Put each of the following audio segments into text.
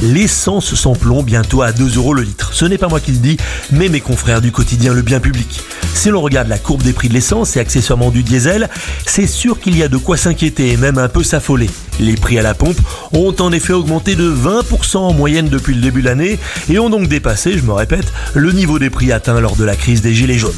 L'essence sans plomb bientôt à 2 euros le litre. Ce n'est pas moi qui le dis, mais mes confrères du quotidien Le Bien Public. Si l'on regarde la courbe des prix de l'essence et accessoirement du diesel, c'est sûr qu'il y a de quoi s'inquiéter et même un peu s'affoler. Les prix à la pompe ont en effet augmenté de 20% en moyenne depuis le début de l'année et ont donc dépassé, je me répète, le niveau des prix atteint lors de la crise des Gilets jaunes.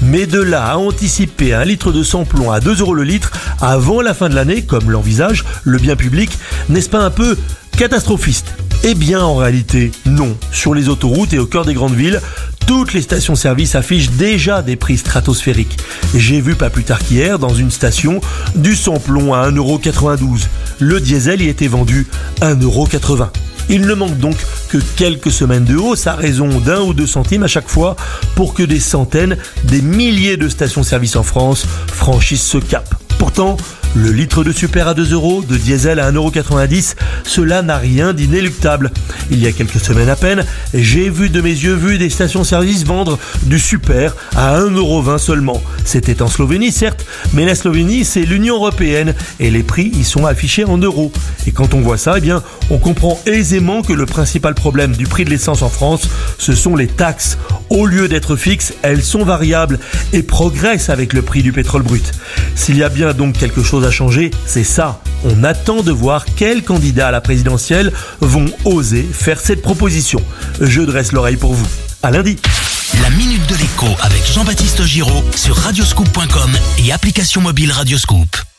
Mais de là à anticiper un litre de sans plomb à 2 euros le litre avant la fin de l'année, comme l'envisage le bien public, n'est-ce pas un peu catastrophiste? Eh bien, en réalité, non. Sur les autoroutes et au cœur des grandes villes, toutes les stations-service affichent déjà des prix stratosphériques. J'ai vu pas plus tard qu'hier, dans une station, du sans-plomb à 1,92€. Le diesel y était vendu 1,80€. Il ne manque donc que quelques semaines de hausse à raison d'un ou deux centimes à chaque fois pour que des centaines, des milliers de stations-service en France franchissent ce cap. Le litre de super à 2 euros, de diesel à 1,90€, cela n'a rien d'inéluctable. Il y a quelques semaines à peine, j'ai vu de mes yeux vus des stations-service vendre du super à 1,20€ seulement. C'était en Slovénie certes, mais la Slovénie c'est l'Union Européenne et les prix y sont affichés en euros. Et quand on voit ça, eh bien, on comprend aisément que le principal problème du prix de l'essence en France, ce sont les taxes. Au lieu d'être fixes, elles sont variables et progressent avec le prix du pétrole brut. S'il y a bien quelque chose à changer, c'est ça. On attend de voir quels candidats à la présidentielle vont oser faire cette proposition. Je dresse l'oreille pour vous. À lundi. La minute de l'écho avec Jean-Baptiste Giraud sur radioscoop.com et application mobile Radioscoop.